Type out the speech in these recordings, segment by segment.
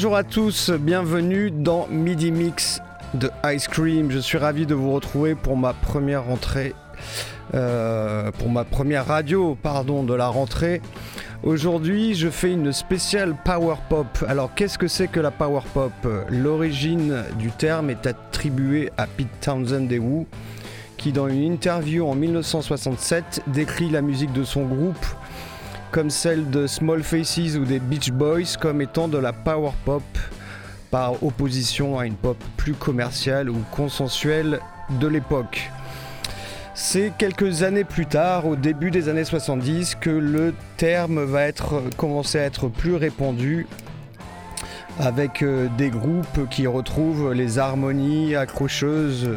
Bonjour à tous, bienvenue dans Midi Mix de Ice Cream. Je suis ravi de vous retrouver pour ma première rentrée, euh, pour ma première radio, pardon, de la rentrée. Aujourd'hui, je fais une spéciale power pop. Alors, qu'est-ce que c'est que la power pop? L'origine du terme est attribuée à Pete Townsend des Who, qui dans une interview en 1967 décrit la musique de son groupe comme celle de Small Faces ou des Beach Boys comme étant de la power pop par opposition à une pop plus commerciale ou consensuelle de l'époque. C'est quelques années plus tard, au début des années 70, que le terme va être commencer à être plus répandu avec euh, des groupes qui retrouvent les harmonies accrocheuses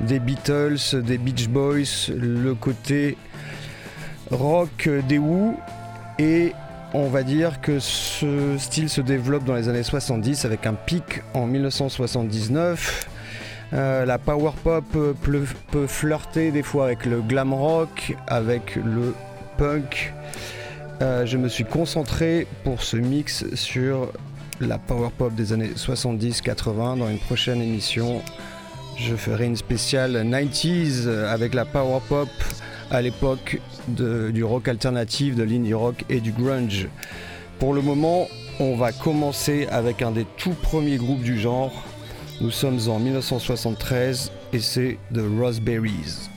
des Beatles, des Beach Boys, le côté rock des Who et on va dire que ce style se développe dans les années 70 avec un pic en 1979. Euh, la power pop peut, flirter des fois avec le glam rock, avec le punk. Euh, je me suis concentré pour ce mix sur la power pop des années 70-80. Dans une prochaine émission, je ferai une spéciale 90s avec la power pop à l'époque du rock alternatif, de l'indie rock et du grunge. Pour le moment, on va commencer avec un des tout premiers groupes du genre. Nous sommes en 1973 et c'est The Raspberries.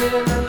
Yeah.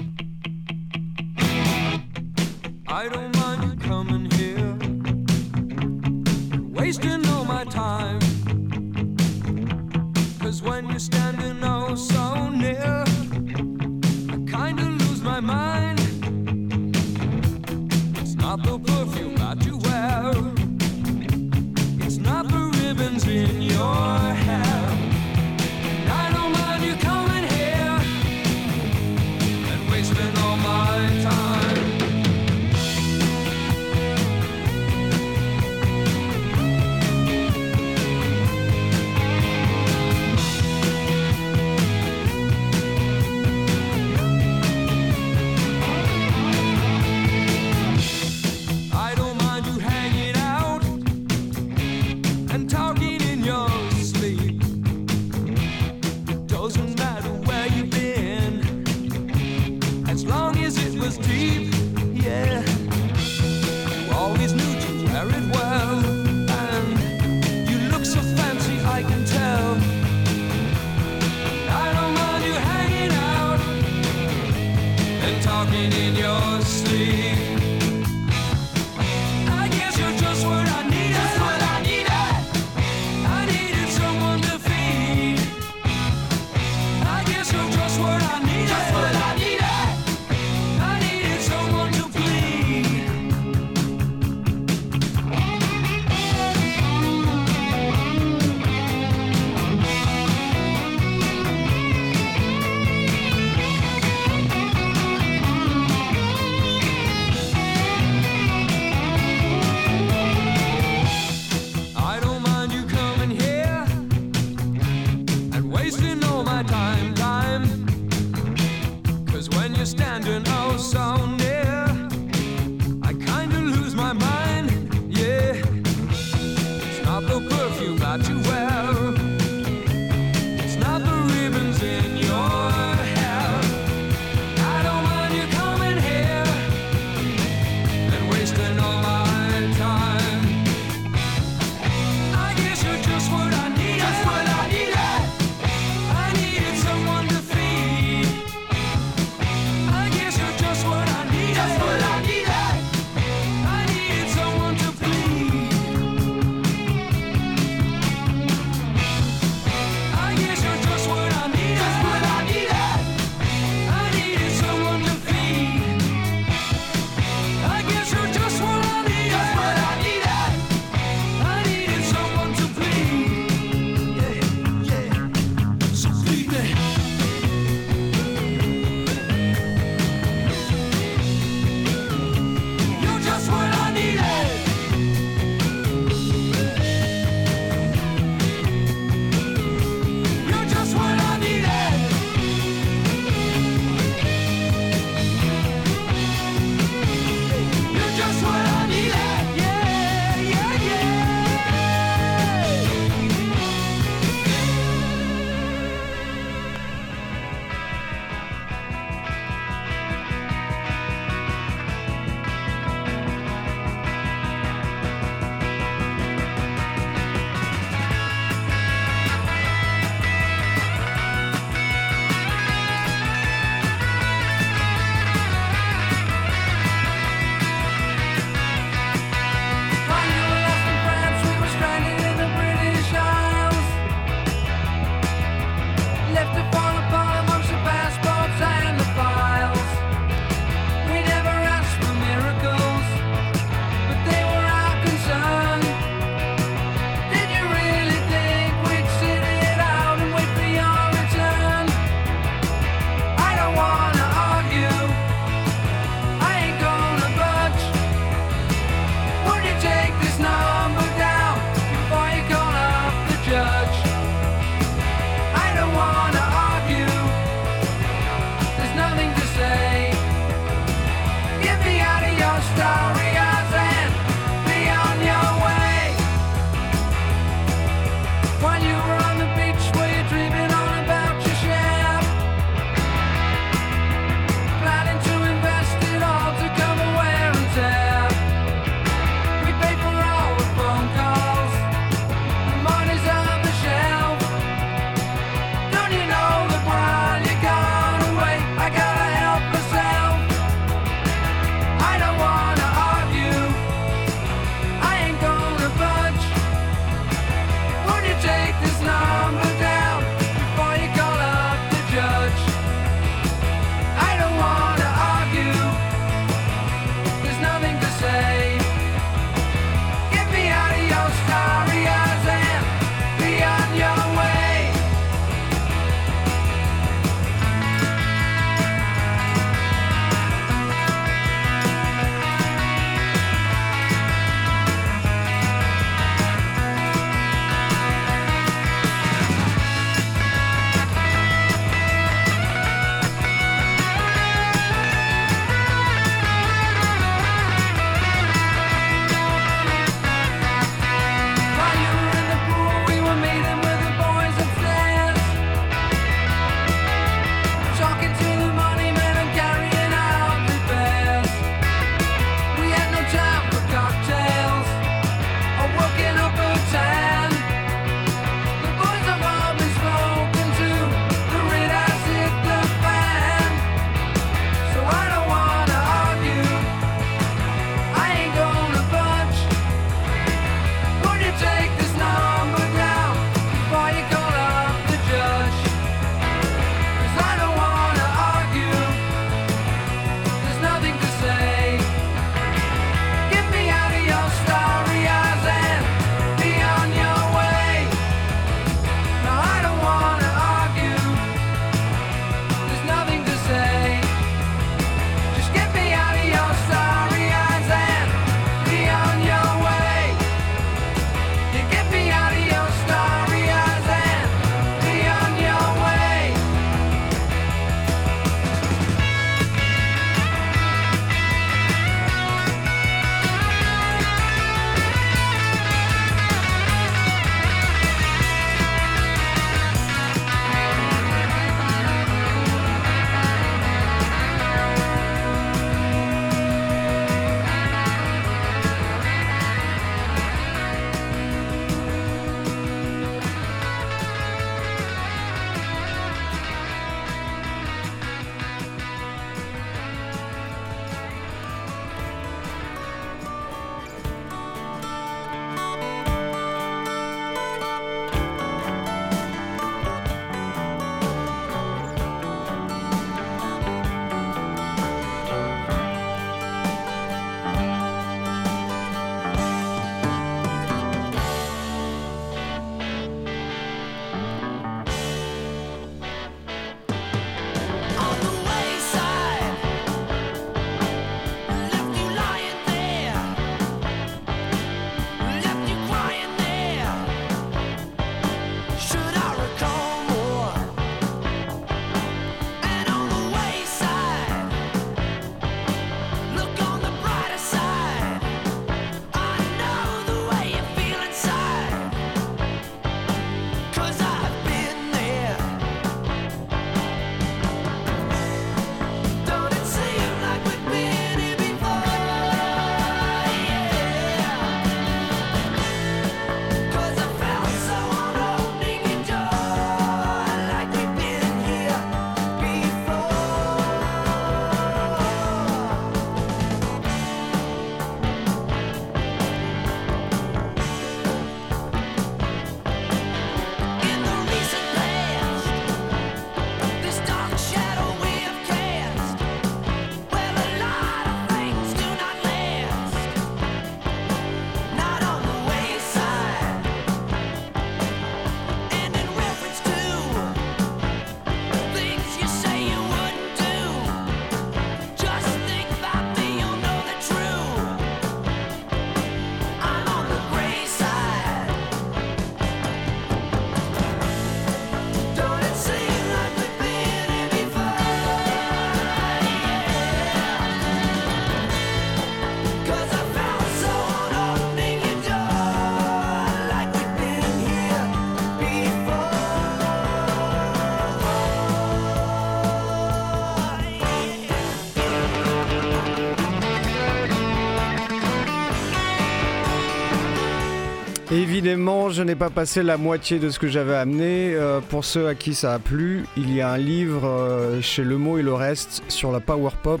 Évidemment, je n'ai pas passé la moitié de ce que j'avais amené. Euh, pour ceux à qui ça a plu, il y a un livre euh, chez Le Mot et le Reste sur la power pop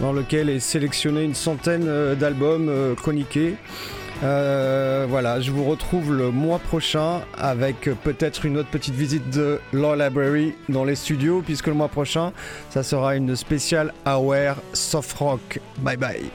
dans lequel est sélectionné une centaine euh, d'albums chroniqués. voilà, je vous retrouve le mois prochain avec peut-être une autre petite visite de Law Library dans les studios, puisque le mois prochain, ça sera une spéciale Aware Soft Rock. Bye bye.